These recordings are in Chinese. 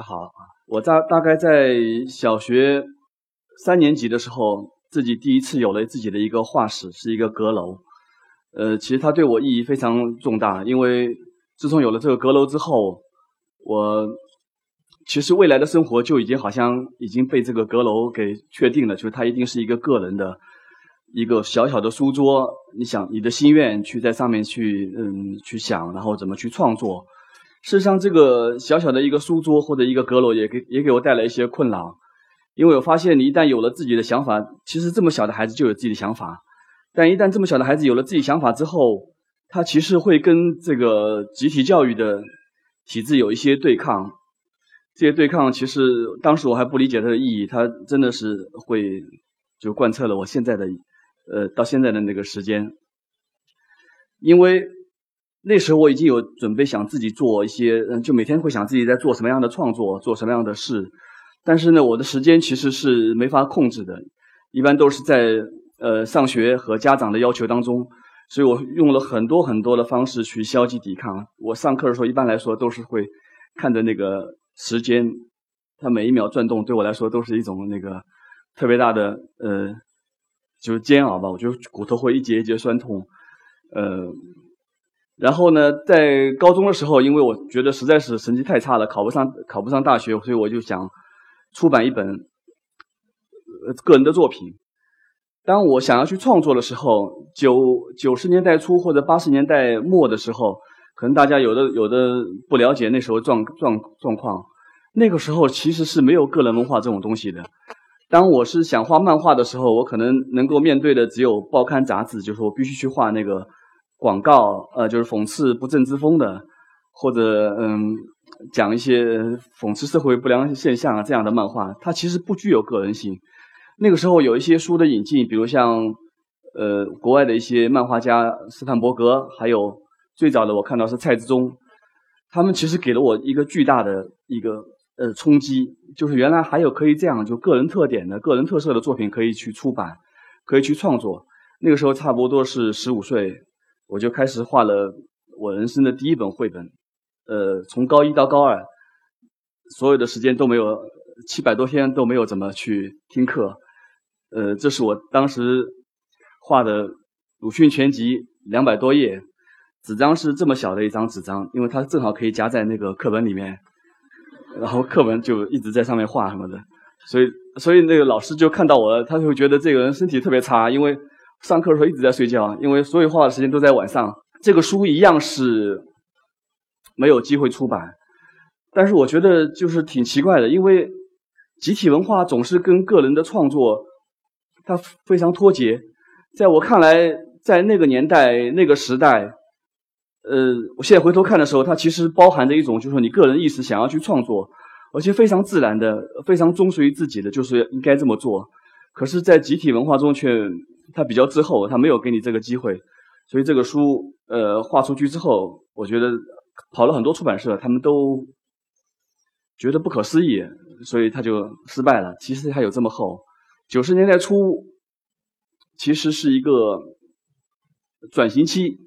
大家好，我大大概在小学三年级的时候，自己第一次有了自己的一个画室，是一个阁楼。呃，其实它对我意义非常重大，因为自从有了这个阁楼之后，我其实未来的生活就已经好像已经被这个阁楼给确定了，就是它一定是一个个人的一个小小的书桌。你想你的心愿去在上面去嗯去想，然后怎么去创作。事实上，这个小小的一个书桌或者一个阁楼也给也给我带来一些困扰，因为我发现你一旦有了自己的想法，其实这么小的孩子就有自己的想法，但一旦这么小的孩子有了自己想法之后，他其实会跟这个集体教育的体制有一些对抗。这些对抗其实当时我还不理解它的意义，它真的是会就贯彻了我现在的呃到现在的那个时间，因为。那时候我已经有准备，想自己做一些，嗯，就每天会想自己在做什么样的创作，做什么样的事。但是呢，我的时间其实是没法控制的，一般都是在呃上学和家长的要求当中，所以我用了很多很多的方式去消极抵抗。我上课的时候，一般来说都是会看着那个时间，它每一秒转动，对我来说都是一种那个特别大的呃，就是煎熬吧。我觉得骨头会一节一节酸痛，呃。然后呢，在高中的时候，因为我觉得实在是成绩太差了，考不上考不上大学，所以我就想出版一本呃个人的作品。当我想要去创作的时候，九九十年代初或者八十年代末的时候，可能大家有的有的不了解那时候状状状况。那个时候其实是没有个人文化这种东西的。当我是想画漫画的时候，我可能能够面对的只有报刊杂志，就是我必须去画那个。广告，呃，就是讽刺不正之风的，或者嗯，讲一些讽刺社会不良现象啊这样的漫画，它其实不具有个人性。那个时候有一些书的引进，比如像呃国外的一些漫画家斯坦伯格，还有最早的我看到是蔡志忠，他们其实给了我一个巨大的一个呃冲击，就是原来还有可以这样就个人特点的个人特色的作品可以去出版，可以去创作。那个时候差不多是十五岁。我就开始画了我人生的第一本绘本，呃，从高一到高二，所有的时间都没有七百多天都没有怎么去听课，呃，这是我当时画的鲁迅全集两百多页，纸张是这么小的一张纸张，因为它正好可以夹在那个课本里面，然后课文就一直在上面画什么的，所以所以那个老师就看到我，他就觉得这个人身体特别差，因为。上课的时候一直在睡觉，因为所有画的时间都在晚上。这个书一样是没有机会出版，但是我觉得就是挺奇怪的，因为集体文化总是跟个人的创作它非常脱节。在我看来，在那个年代、那个时代，呃，我现在回头看的时候，它其实包含着一种，就是说你个人意识想要去创作，而且非常自然的、非常忠实于自己的，就是应该这么做。可是，在集体文化中却。他比较滞后，他没有给你这个机会，所以这个书呃画出去之后，我觉得跑了很多出版社，他们都觉得不可思议，所以他就失败了。其实它有这么厚，九十年代初其实是一个转型期，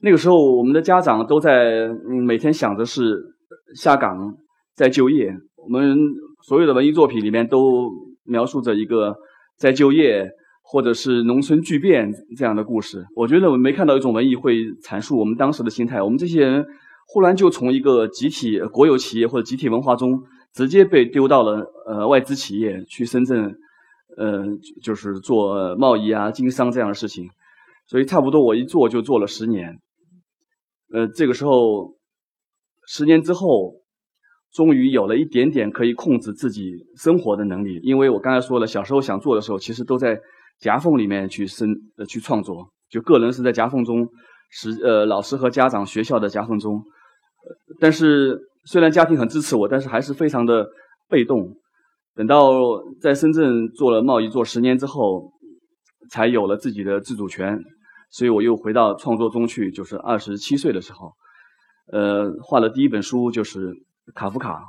那个时候我们的家长都在嗯每天想着是下岗再就业，我们所有的文艺作品里面都描述着一个在就业。或者是农村巨变这样的故事，我觉得我没看到一种文艺会阐述我们当时的心态。我们这些人忽然就从一个集体国有企业或者集体文化中，直接被丢到了呃外资企业去深圳，呃就是做贸易啊经商这样的事情。所以差不多我一做就做了十年，呃这个时候十年之后，终于有了一点点可以控制自己生活的能力。因为我刚才说了，小时候想做的时候，其实都在。夹缝里面去生呃去创作，就个人是在夹缝中，是呃老师和家长学校的夹缝中，但是虽然家庭很支持我，但是还是非常的被动。等到在深圳做了贸易做十年之后，才有了自己的自主权，所以我又回到创作中去，就是二十七岁的时候，呃画了第一本书就是卡夫卡。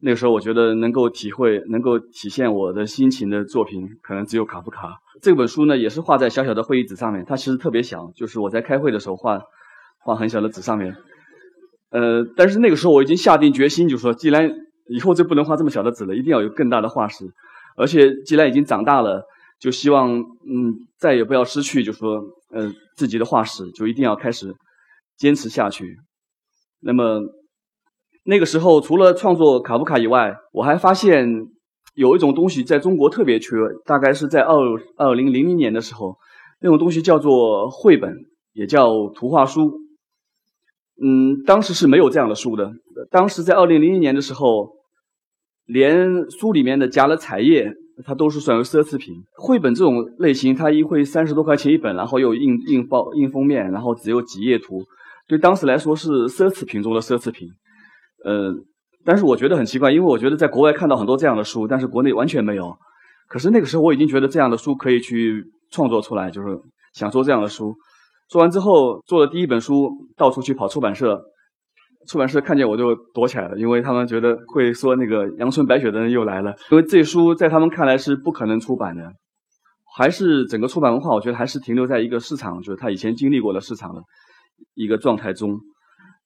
那个时候，我觉得能够体会、能够体现我的心情的作品，可能只有卡夫卡。这本书呢，也是画在小小的会议纸上面，它其实特别小，就是我在开会的时候画，画很小的纸上面。呃，但是那个时候我已经下定决心，就说既然以后就不能画这么小的纸了，一定要有更大的画室。而且既然已经长大了，就希望嗯再也不要失去，就说呃自己的画室，就一定要开始坚持下去。那么那个时候，除了创作卡夫卡以外，我还发现有一种东西在中国特别缺，大概是在二二零零零年的时候，那种东西叫做绘本，也叫图画书。嗯，当时是没有这样的书的。当时在二零零一年的时候，连书里面的夹了彩页，它都是算为奢侈品。绘本这种类型，它一会三十多块钱一本，然后又印印包印封面，然后只有几页图，对当时来说是奢侈品中的奢侈品。呃，但是我觉得很奇怪，因为我觉得在国外看到很多这样的书，但是国内完全没有。可是那个时候我已经觉得这样的书可以去创作出来，就是想做这样的书。做完之后，做了第一本书，到处去跑出版社，出版社看见我就躲起来了，因为他们觉得会说那个阳春白雪的人又来了，因为这书在他们看来是不可能出版的，还是整个出版文化，我觉得还是停留在一个市场，就是他以前经历过的市场的一个状态中。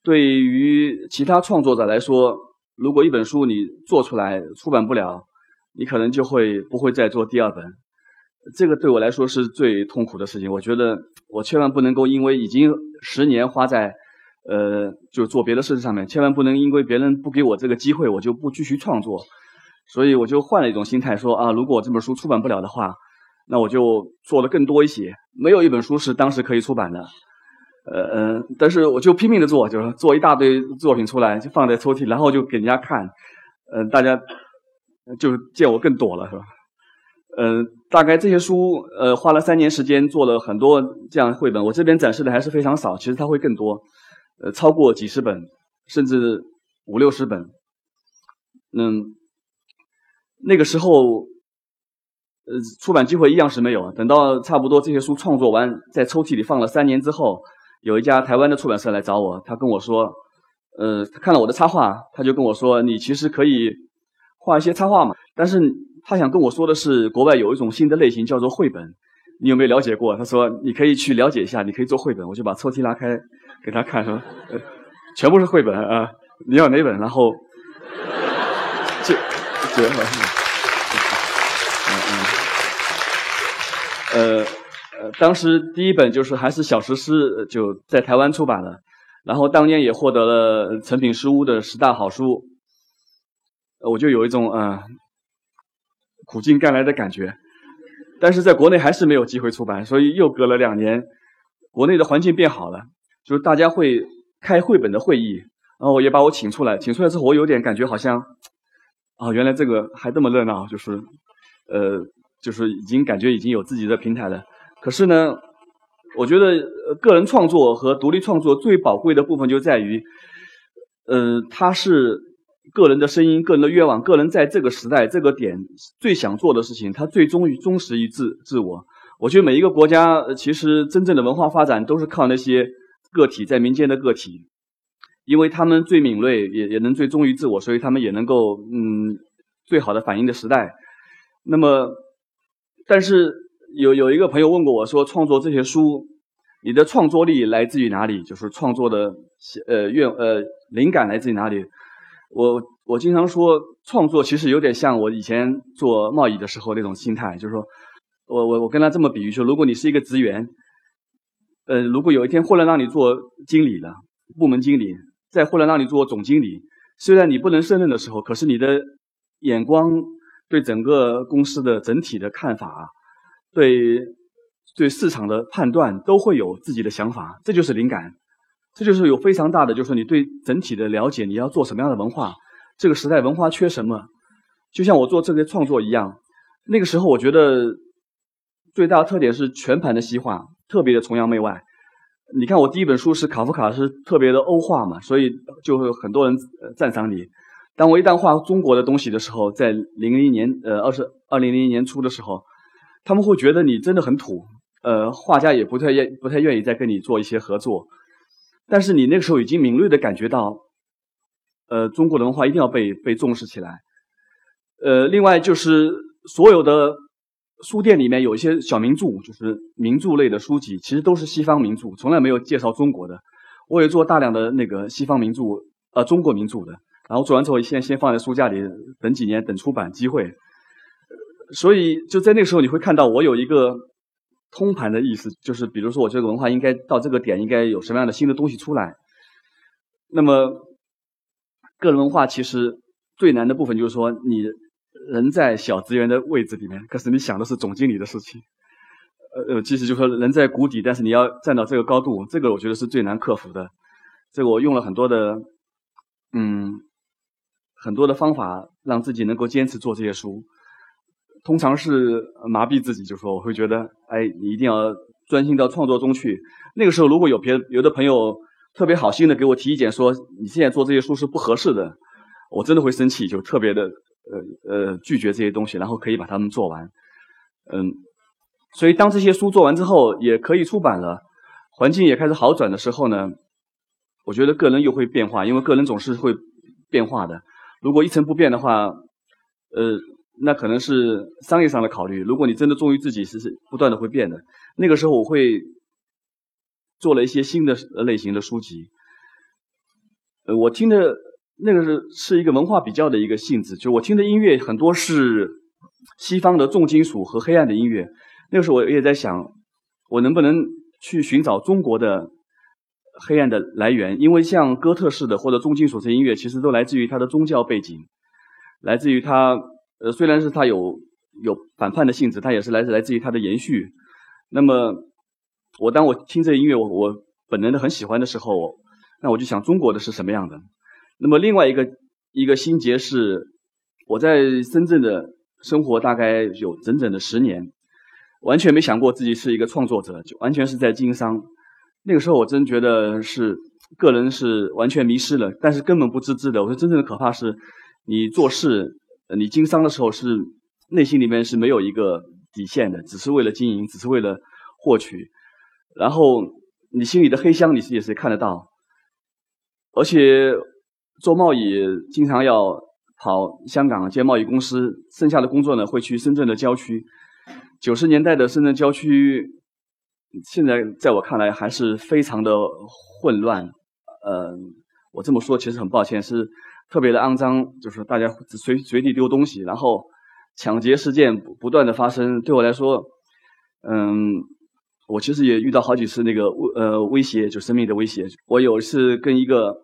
对于其他创作者来说，如果一本书你做出来出版不了，你可能就会不会再做第二本。这个对我来说是最痛苦的事情。我觉得我千万不能够因为已经十年花在，呃，就做别的事情上面，千万不能因为别人不给我这个机会，我就不继续创作。所以我就换了一种心态，说啊，如果这本书出版不了的话，那我就做的更多一些。没有一本书是当时可以出版的，呃嗯，但是我就拼命的做，就是做一大堆作品出来，就放在抽屉，然后就给人家看，嗯，大家就见我更多了，是吧？嗯，大概这些书，呃，花了三年时间做了很多这样绘本。我这边展示的还是非常少，其实它会更多，呃，超过几十本，甚至五六十本。嗯，那个时候，呃，出版机会一样是没有。等到差不多这些书创作完，在抽屉里放了三年之后，有一家台湾的出版社来找我，他跟我说，呃，他看了我的插画，他就跟我说，你其实可以画一些插画嘛，但是。他想跟我说的是，国外有一种新的类型叫做绘本，你有没有了解过？他说你可以去了解一下，你可以做绘本。我就把抽屉拉开给他看，说全部是绘本啊，你要哪本？然后这这嗯嗯呃当时第一本就是还是小石狮，就在台湾出版了，然后当年也获得了成品书屋的十大好书，我就有一种嗯。苦尽甘来的感觉，但是在国内还是没有机会出版，所以又隔了两年，国内的环境变好了，就是大家会开绘本的会议，然后也把我请出来，请出来之后，我有点感觉好像，啊，原来这个还这么热闹，就是，呃，就是已经感觉已经有自己的平台了。可是呢，我觉得个人创作和独立创作最宝贵的部分就在于，呃，它是。个人的声音，个人的愿望，个人在这个时代这个点最想做的事情，他最终于忠实于自自我。我觉得每一个国家其实真正的文化发展都是靠那些个体在民间的个体，因为他们最敏锐，也也能最忠于自我，所以他们也能够嗯最好的反映的时代。那么，但是有有一个朋友问过我说，创作这些书，你的创作力来自于哪里？就是创作的呃愿呃灵感来自于哪里？我我经常说，创作其实有点像我以前做贸易的时候那种心态，就是说，我我我跟他这么比喻说，如果你是一个职员，呃，如果有一天忽然让你做经理了，部门经理，再忽然让你做总经理，虽然你不能胜任的时候，可是你的眼光对整个公司的整体的看法，对对市场的判断都会有自己的想法，这就是灵感。这就是有非常大的，就是你对整体的了解，你要做什么样的文化，这个时代文化缺什么，就像我做这个创作一样。那个时候我觉得最大的特点是全盘的西化，特别的崇洋媚外。你看我第一本书是卡夫卡，是特别的欧化嘛，所以就会有很多人赞赏你。当我一旦画中国的东西的时候，在零零年呃二十二零零年初的时候，他们会觉得你真的很土，呃，画家也不太愿不太愿意再跟你做一些合作。但是你那个时候已经敏锐的感觉到，呃，中国的文化一定要被被重视起来。呃，另外就是所有的书店里面有一些小名著，就是名著类的书籍，其实都是西方名著，从来没有介绍中国的。我也做大量的那个西方名著，呃，中国名著的，然然后做完之后先先放在书架里，等几年等出版机会。所以就在那个时候，你会看到我有一个通盘的意思，就是比如说我这个文化应该到这个点，应该有什么样的新的东西出来。那么个人文化其实最难的部分就是说，你人在小职员的位置里面，可是你想的是总经理的事情。呃呃，其实就说人在谷底，但是你要站到这个高度，这个我觉得是最难克服的。这个我用了很多的，嗯，很多的方法，让自己能够坚持做这些书。通常是麻痹自己，就说我会觉得，哎，你一定要专心到创作中去。那个时候，如果有别有的朋友特别好心的给我提意见，说你现在做这些书是不合适的，我真的会生气，就特别的呃呃拒绝这些东西，然后可以把它们做完。嗯，所以当这些书做完之后，也可以出版了，环境也开始好转的时候呢，我觉得个人又会变化，因为个人总是会变化的。如果一成不变的话，呃。那可能是商业上的考虑。如果你真的忠于自己，是是不断的会变的。那个时候我会做了一些新的类型的书籍。呃，我听的那个是是一个文化比较的一个性质，就我听的音乐很多是西方的重金属和黑暗的音乐。那个时候我也在想，我能不能去寻找中国的黑暗的来源？因为像哥特式的或者重金属这音乐，其实都来自于它的宗教背景，来自于它。呃，虽然是它有有反叛的性质，它也是来自来自于它的延续。那么，我当我听这音乐，我我本能的很喜欢的时候，那我就想中国的是什么样的。那么另外一个一个心结是，我在深圳的生活大概有整整的十年，完全没想过自己是一个创作者，就完全是在经商。那个时候我真觉得是个人是完全迷失了，但是根本不自知的。我说真正的可怕是，你做事。你经商的时候是内心里面是没有一个底线的，只是为了经营，只是为了获取。然后你心里的黑箱，你是也是看得到。而且做贸易经常要跑香港接贸易公司，剩下的工作呢会去深圳的郊区。九十年代的深圳郊区，现在在我看来还是非常的混乱。呃，我这么说其实很抱歉是。特别的肮脏，就是大家随随地丢东西，然后抢劫事件不断的发生。对我来说，嗯，我其实也遇到好几次那个呃威胁，就生命的威胁。我有一次跟一个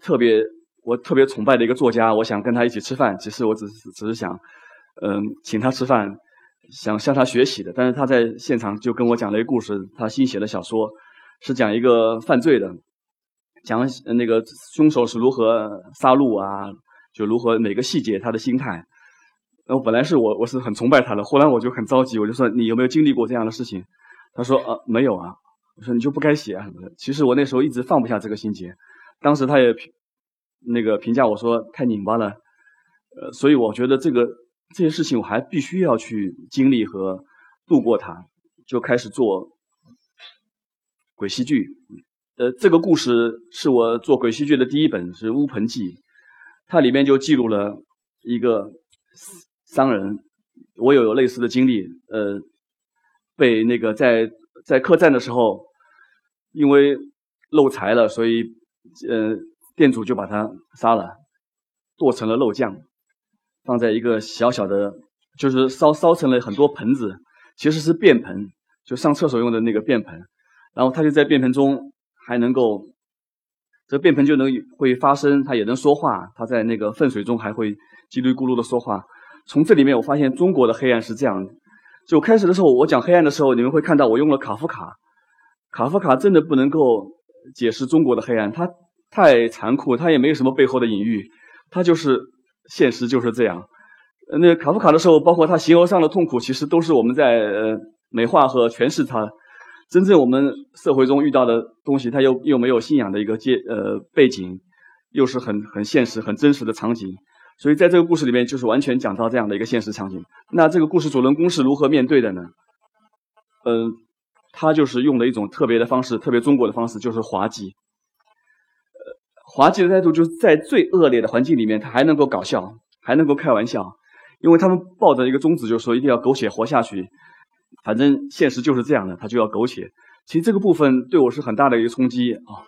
特别我特别崇拜的一个作家，我想跟他一起吃饭，其实我只是只是想，嗯，请他吃饭，想向他学习的。但是他在现场就跟我讲了一个故事，他新写的小说是讲一个犯罪的。讲那个凶手是如何杀戮啊，就如何每个细节他的心态。然后本来是我我是很崇拜他的，后来我就很着急，我就说你有没有经历过这样的事情？他说呃没有啊。我说你就不该写啊什么的。其实我那时候一直放不下这个心结，当时他也那个评价我说太拧巴了。呃，所以我觉得这个这些事情我还必须要去经历和度过它，就开始做鬼戏剧。呃，这个故事是我做鬼戏剧的第一本，是《乌盆记》，它里面就记录了一个商人，我有有类似的经历。呃，被那个在在客栈的时候，因为漏财了，所以呃店主就把他杀了，剁成了肉酱，放在一个小小的，就是烧烧成了很多盆子，其实是便盆，就上厕所用的那个便盆，然后他就在便盆中。还能够，这便盆就能会发声，它也能说话。它在那个粪水中还会叽里咕噜的说话。从这里面我发现中国的黑暗是这样的。就开始的时候我讲黑暗的时候，你们会看到我用了卡夫卡。卡夫卡真的不能够解释中国的黑暗，它太残酷，它也没有什么背后的隐喻，它就是现实就是这样。那卡夫卡的时候，包括他形而上的痛苦，其实都是我们在呃美化和诠释它。真正我们社会中遇到的东西，它又又没有信仰的一个阶呃背景，又是很很现实、很真实的场景，所以在这个故事里面，就是完全讲到这样的一个现实场景。那这个故事主人公是如何面对的呢？嗯，他就是用的一种特别的方式，特别中国的方式，就是滑稽。呃，滑稽的态度就是在最恶劣的环境里面，他还能够搞笑，还能够开玩笑，因为他们抱着一个宗旨，就是说一定要苟且活下去。反正现实就是这样的，他就要苟且。其实这个部分对我是很大的一个冲击啊！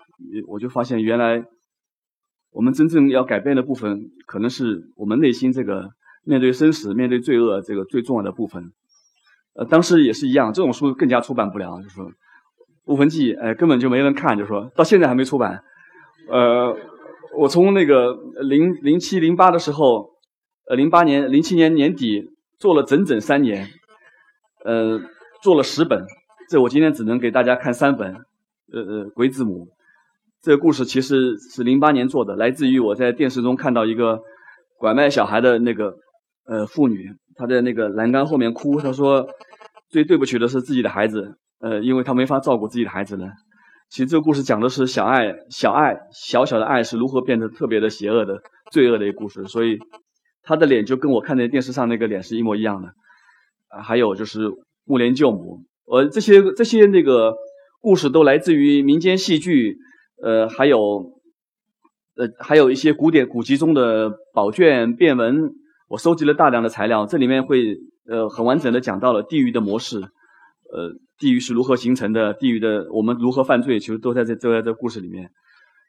我就发现原来我们真正要改变的部分，可能是我们内心这个面对生死、面对罪恶这个最重要的部分。呃，当时也是一样，这种书更加出版不了，就说《悟魂记》，哎，根本就没人看，就说到现在还没出版。呃，我从那个零零七零八的时候，呃，零八年零七年年底做了整整三年，呃，做了十本，这我今天只能给大家看三本。呃呃，鬼子母这个故事其实是零八年做的，来自于我在电视中看到一个拐卖小孩的那个呃妇女。她在那个栏杆后面哭，她说：“最对不起的是自己的孩子，呃，因为她没法照顾自己的孩子了。”其实这个故事讲的是小爱，小爱，小小的爱是如何变得特别的邪恶的、罪恶的一个故事。所以她的脸就跟我看在电视上那个脸是一模一样的。啊，还有就是木莲救母，呃，这些这些那个故事都来自于民间戏剧，呃，还有呃，还有一些古典古籍中的宝卷变文。我收集了大量的材料，这里面会呃很完整的讲到了地狱的模式，呃，地狱是如何形成的，地狱的我们如何犯罪，其实都在这都在这故事里面。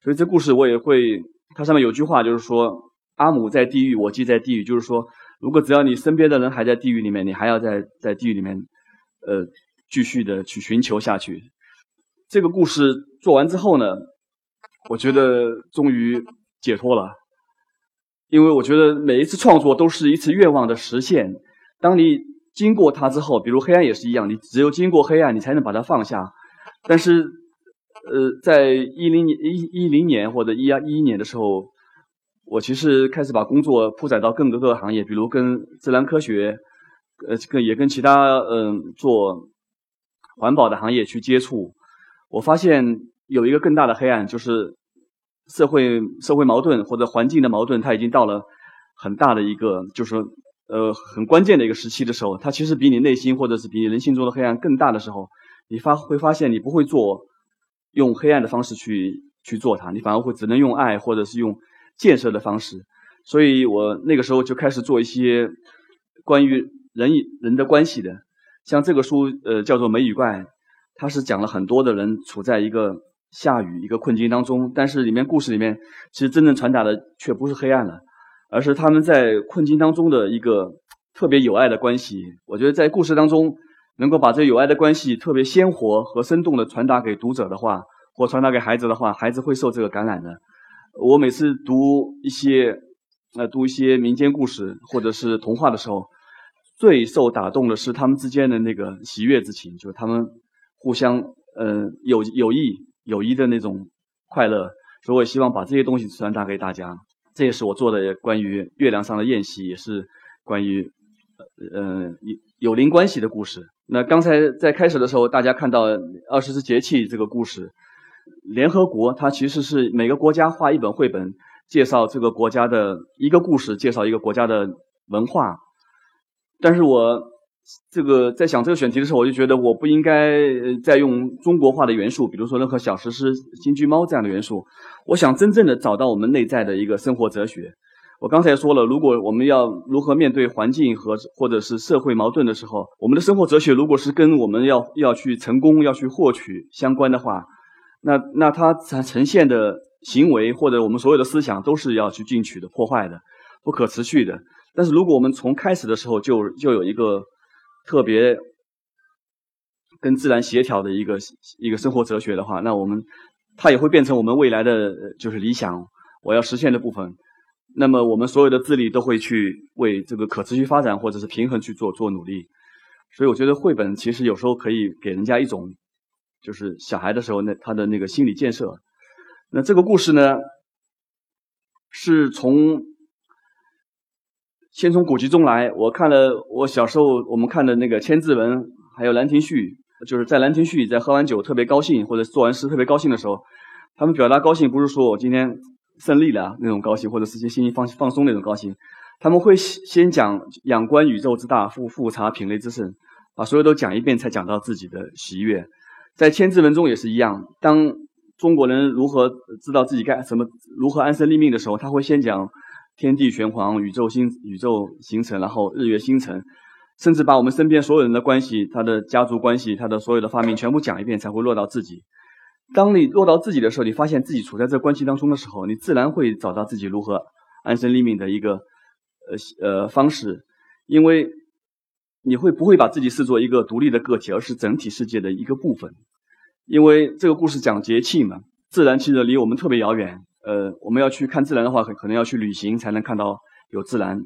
所以这故事我也会，它上面有句话就是说，阿姆在地狱，我即在地狱，就是说，如果只要你身边的人还在地狱里面，你还要在在地狱里面，呃，继续的去寻求下去。这个故事做完之后呢，我觉得终于解脱了。因为我觉得每一次创作都是一次愿望的实现。当你经过它之后，比如黑暗也是一样，你只有经过黑暗，你才能把它放下。但是，呃，在一零年、一一零年或者一二一一年的时候，我其实开始把工作铺展到更多个行业，比如跟自然科学，呃，跟也跟其他嗯做环保的行业去接触。我发现有一个更大的黑暗，就是。社会社会矛盾或者环境的矛盾，它已经到了很大的一个，就是，呃，很关键的一个时期的时候，它其实比你内心或者是比你人性中的黑暗更大的时候，你发会发现你不会做用黑暗的方式去去做它，你反而会只能用爱或者是用建设的方式。所以我那个时候就开始做一些关于人与人的关系的，像这个书，呃，叫做《美与怪》，它是讲了很多的人处在一个。下雨一个困境当中，但是里面故事里面其实真正传达的却不是黑暗了，而是他们在困境当中的一个特别有爱的关系。我觉得在故事当中能够把这有爱的关系特别鲜活和生动的传达给读者的话，或传达给孩子的话，孩子会受这个感染的。我每次读一些呃读一些民间故事或者是童话的时候，最受打动的是他们之间的那个喜悦之情，就是他们互相呃有有益。友谊的那种快乐，所以我希望把这些东西传达给大家。这也是我做的关于月亮上的宴席，也是关于呃有灵关系的故事。那刚才在开始的时候，大家看到二十四节气这个故事，联合国它其实是每个国家画一本绘本，介绍这个国家的一个故事，介绍一个国家的文化。但是我。这个在想这个选题的时候，我就觉得我不应该再用中国化的元素，比如说任何小石狮、金龟猫这样的元素。我想真正的找到我们内在的一个生活哲学。我刚才说了，如果我们要如何面对环境和或者是社会矛盾的时候，我们的生活哲学如果是跟我们要要去成功、要去获取相关的话，那那它呈呈现的行为或者我们所有的思想都是要去进取的、破坏的、不可持续的。但是如果我们从开始的时候就就有一个特别跟自然协调的一个一个生活哲学的话，那我们它也会变成我们未来的就是理想，我要实现的部分。那么我们所有的智力都会去为这个可持续发展或者是平衡去做做努力。所以我觉得绘本其实有时候可以给人家一种就是小孩的时候那他的那个心理建设。那这个故事呢，是从。先从古籍中来，我看了我小时候我们看的那个《千字文》，还有《兰亭序》，就是在《兰亭序》在喝完酒特别高兴，或者做完诗特别高兴的时候，他们表达高兴不是说我今天胜利了那种高兴，或者是些心情放放松那种高兴，他们会先讲仰观宇宙之大，复复察品类之盛，把所有都讲一遍才讲到自己的喜悦。在《千字文》中也是一样，当中国人如何知道自己该什么，如何安身立命的时候，他会先讲。天地玄黄，宇宙星宇宙形成，然后日月星辰，甚至把我们身边所有人的关系，他的家族关系，他的所有的发明全部讲一遍，才会落到自己。当你落到自己的时候，你发现自己处在这关系当中的时候，你自然会找到自己如何安身立命的一个呃呃方式，因为你会不会把自己视作一个独立的个体，而是整体世界的一个部分？因为这个故事讲节气嘛，自然其实离我们特别遥远。呃，我们要去看自然的话，可可能要去旅行才能看到有自然。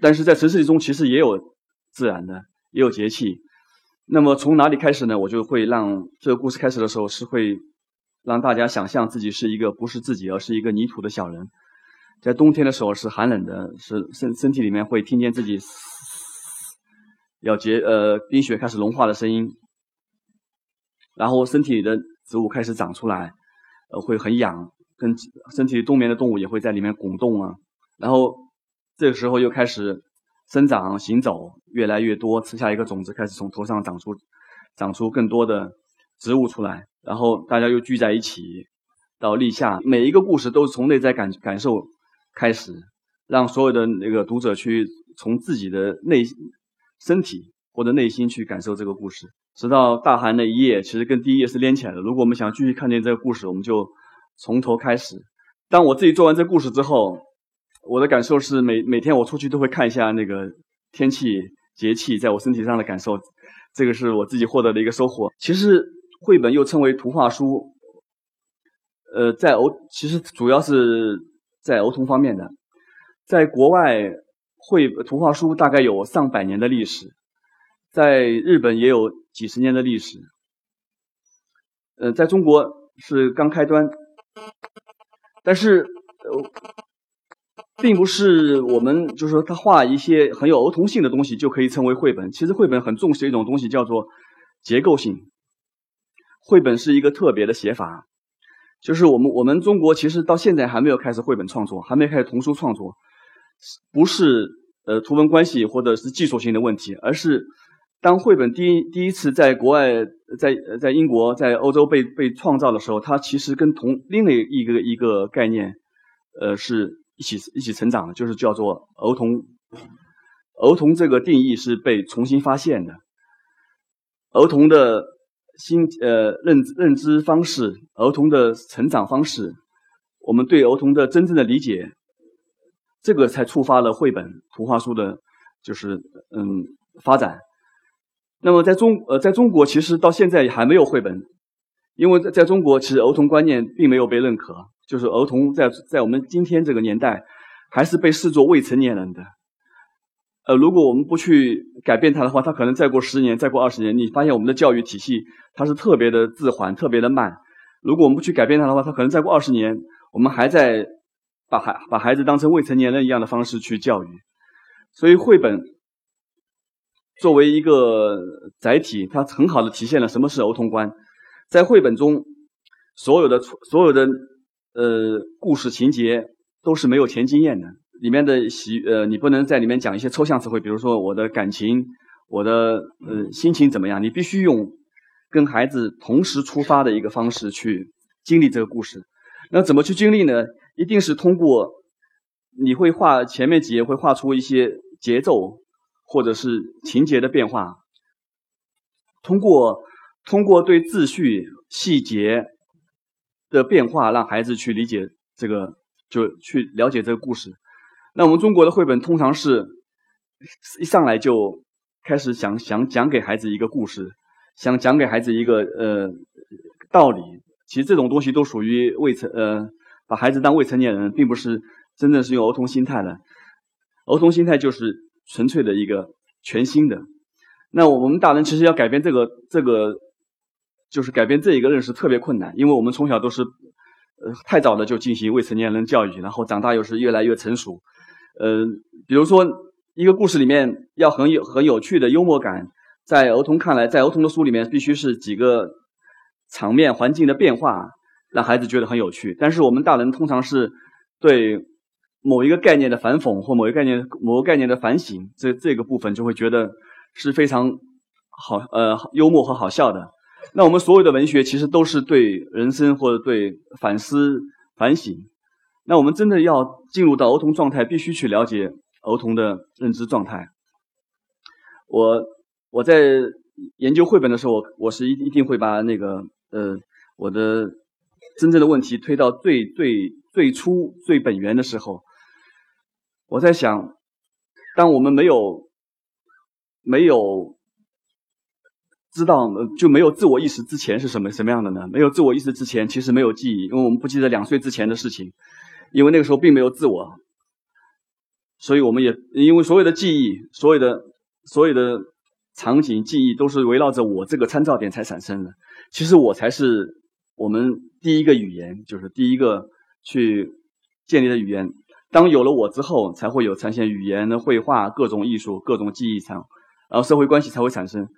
但是在城市中，其实也有自然的，也有节气。那么从哪里开始呢？我就会让这个故事开始的时候是会让大家想象自己是一个不是自己，而是一个泥土的小人。在冬天的时候是寒冷的，是身身体里面会听见自己要结呃冰雪开始融化的声音，然后身体里的植物开始长出来，呃会很痒，跟身体冬眠的动物也会在里面拱动啊。然后这个时候又开始。生长、行走越来越多，吃下一个种子，开始从头上长出，长出更多的植物出来。然后大家又聚在一起，到立夏，每一个故事都是从内在感感受开始，让所有的那个读者去从自己的内身体或者内心去感受这个故事，直到大寒那一页，其实跟第一页是连起来的。如果我们想继续看见这个故事，我们就从头开始。当我自己做完这故事之后。我的感受是，每每天我出去都会看一下那个天气、节气在我身体上的感受，这个是我自己获得的一个收获。其实绘本又称为图画书，呃，在儿其实主要是在儿童方面的，在国外绘图画书大概有上百年的历史，在日本也有几十年的历史，呃，在中国是刚开端，但是呃。并不是我们就是说他画一些很有儿童性的东西就可以称为绘本。其实绘本很重视一种东西，叫做结构性。绘本是一个特别的写法，就是我们我们中国其实到现在还没有开始绘本创作，还没开始童书创作，不是呃图文关系或者是技术性的问题，而是当绘本第一第一次在国外在在英国在欧洲被被创造的时候，它其实跟同另外一个一个概念，呃是。一起一起成长的，就是叫做儿童。儿童这个定义是被重新发现的。儿童的心呃认认知方式，儿童的成长方式，我们对儿童的真正的理解，这个才触发了绘本图画书的，就是嗯发展。那么在中呃在中国，其实到现在也还没有绘本，因为在在中国，其实儿童观念并没有被认可。就是儿童在在我们今天这个年代，还是被视作未成年人的。呃，如果我们不去改变他的话，他可能再过十年、再过二十年，你发现我们的教育体系它是特别的滞缓、特别的慢。如果我们不去改变它的话，他可能再过二十年，我们还在把孩把孩子当成未成年人一样的方式去教育。所以，绘本作为一个载体，它很好的体现了什么是儿童观。在绘本中，所有的所有的。呃，故事情节都是没有前经验的，里面的喜呃，你不能在里面讲一些抽象词汇，比如说我的感情，我的呃心情怎么样？你必须用跟孩子同时出发的一个方式去经历这个故事。那怎么去经历呢？一定是通过你会画前面几页会画出一些节奏或者是情节的变化，通过通过对秩序细节。的变化，让孩子去理解这个，就去了解这个故事。那我们中国的绘本通常是一上来就开始想想讲给孩子一个故事，想讲给孩子一个呃道理。其实这种东西都属于未成呃，把孩子当未成年人，并不是真正是用儿童心态的。儿童心态就是纯粹的一个全新的。那我们大人其实要改变这个这个。就是改变这一个认识特别困难，因为我们从小都是，呃，太早的就进行未成年人教育，然后长大又是越来越成熟。呃，比如说一个故事里面要很有很有趣的幽默感，在儿童看来，在儿童的书里面必须是几个场面环境的变化，让孩子觉得很有趣。但是我们大人通常是对某一个概念的反讽或某一个概念某个概念的反省，这这个部分就会觉得是非常好呃幽默和好笑的。那我们所有的文学其实都是对人生或者对反思反省。那我们真的要进入到儿童状态，必须去了解儿童的认知状态。我我在研究绘本的时候，我是一一定会把那个呃我的真正的问题推到最最最初最本源的时候，我在想，当我们没有没有知道就没有自我意识之前是什么什么样的呢？没有自我意识之前，其实没有记忆，因为我们不记得两岁之前的事情，因为那个时候并没有自我，所以我们也因为所有的记忆，所有的所有的。场景记忆都是围绕着我这个参照点才产生的。其实我才是我们第一个语言，就是第一个去建立的语言。当有了我之后，才会有呈现语言绘画、各种艺术、各种记忆产，然后社会关系才会产生。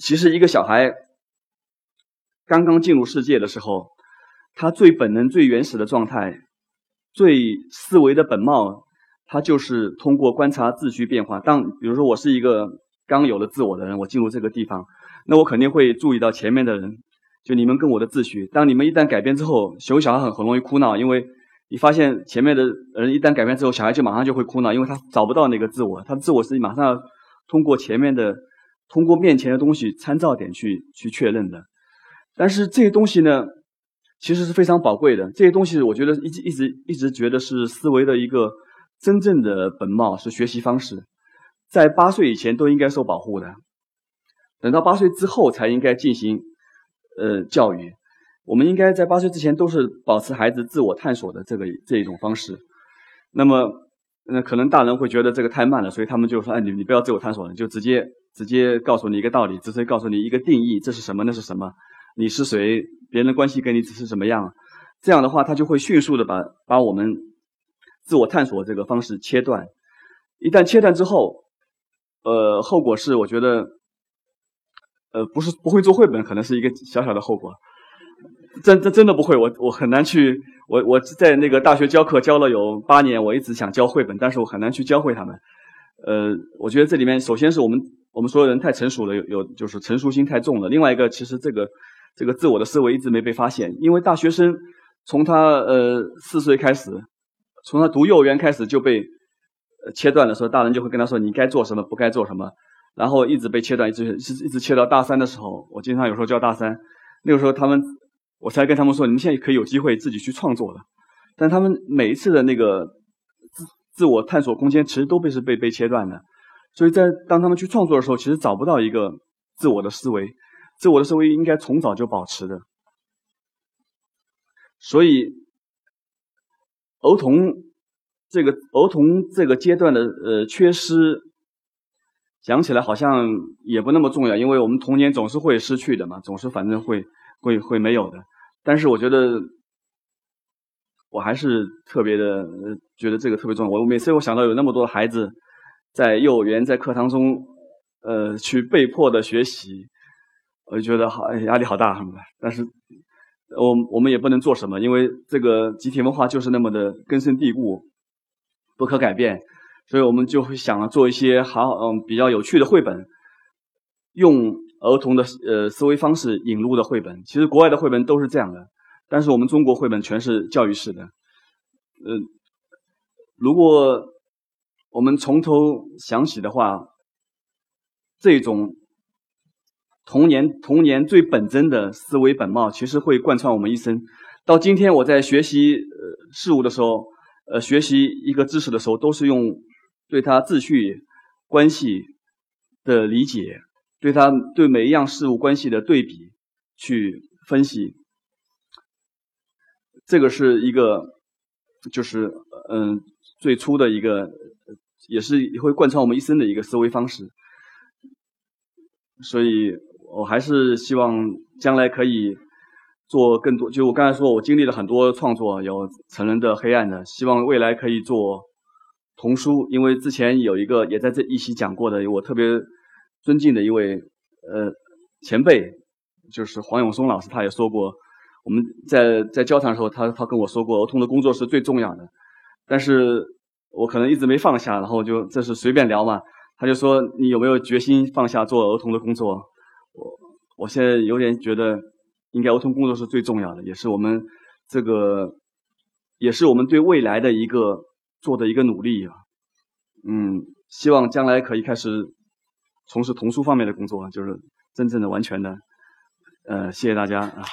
其实一个小孩刚刚进入世界的时候，他最本能、最原始的状态、最思维的本貌，他就是通过观察秩序变化。当比如说我是一个。刚有了自我的人，我进入这个地方，那我肯定会注意到前面的人，就你们跟我的秩序。当你们一旦改变之后，小小孩很很容易哭闹，因为你发现前面的人一旦改变之后，小孩就马上就会哭闹，因为他找不到那个自我，他的自我是马上要通过前面的、通过面前的东西参照点去去确认的。但是这些东西呢，其实是非常宝贵的。这些东西，我觉得一直一直一直觉得是思维的一个真正的本貌，是学习方式。在八岁以前都应该受保护的，等到八岁之后才应该进行呃教育。我们应该在八岁之前都是保持孩子自我探索的这个这一种方式。那么，那可能大人会觉得这个太慢了，所以他们就说：“哎，你你不要自我探索了，就直接直接告诉你一个道理，直接告诉你一个定义，这是什么，那是什么，你是谁，别人关系跟你只是怎么样。”这样的话，他就会迅速的把把我们自我探索这个方式切断。一旦切断之后，呃，后果是我觉得，呃，不是不会做绘本，可能是一个小小的后果。真真真的不会，我我很难去，我我在那个大学教课教了有八年，我一直想教绘本，但是我很难去教会他们。呃，我觉得这里面首先是我们我们所有人太成熟了，有有就是成熟心太重了。另外一个，其实这个这个自我的思维一直没被发现，因为大学生从他呃四岁开始，从他读幼儿园开始就被。切断的时候，大人就会跟他说你该做什么，不该做什么，然后一直被切断，一直一直切到大三的时候。我经常有时候教大三，那个时候他们，我才跟他们说，你们现在可以有机会自己去创作了。但他们每一次的那个自自我探索空间，其实都被是被被切断的。所以在当他们去创作的时候，其实找不到一个自我的思维，自我的思维应该从早就保持的。所以，儿童。这个儿童这个阶段的呃缺失，讲起来好像也不那么重要，因为我们童年总是会失去的嘛，总是反正会会会没有的。但是我觉得我还是特别的觉得这个特别重要。我每次我想到有那么多孩子在幼儿园在课堂中呃去被迫的学习，我就觉得好压力好大，但是我我们也不能做什么，因为这个集体文化就是那么的根深蒂固。不可改变，所以我们就会想做一些好嗯比较有趣的绘本，用儿童的呃思维方式引入的绘本。其实国外的绘本都是这样的，但是我们中国绘本全是教育式的。呃，如果我们从头想起的话，这种童年童年最本真的思维本貌，其实会贯穿我们一生。到今天我在学习呃事物的时候。呃，学习一个知识的时候，都是用对它秩序关系的理解，对他对每一样事物关系的对比去分析。这个是一个，就是嗯，最初的一个，也是会贯穿我们一生的一个思维方式。所以我还是希望将来可以。做更多，就我刚才说，我经历了很多创作，有成人的、黑暗的，希望未来可以做童书。因为之前有一个也在这一期讲过的，我特别尊敬的一位呃前辈，就是黄永松老师，他也说过，我们在在交谈的时候，他他跟我说过，儿童的工作是最重要的。但是我可能一直没放下，然后就这是随便聊嘛，他就说你有没有决心放下做儿童的工作？我我现在有点觉得。应该儿童工作是最重要的，也是我们这个，也是我们对未来的一个做的一个努力啊。嗯，希望将来可以开始从事童书方面的工作，就是真正的、完全的。呃，谢谢大家啊。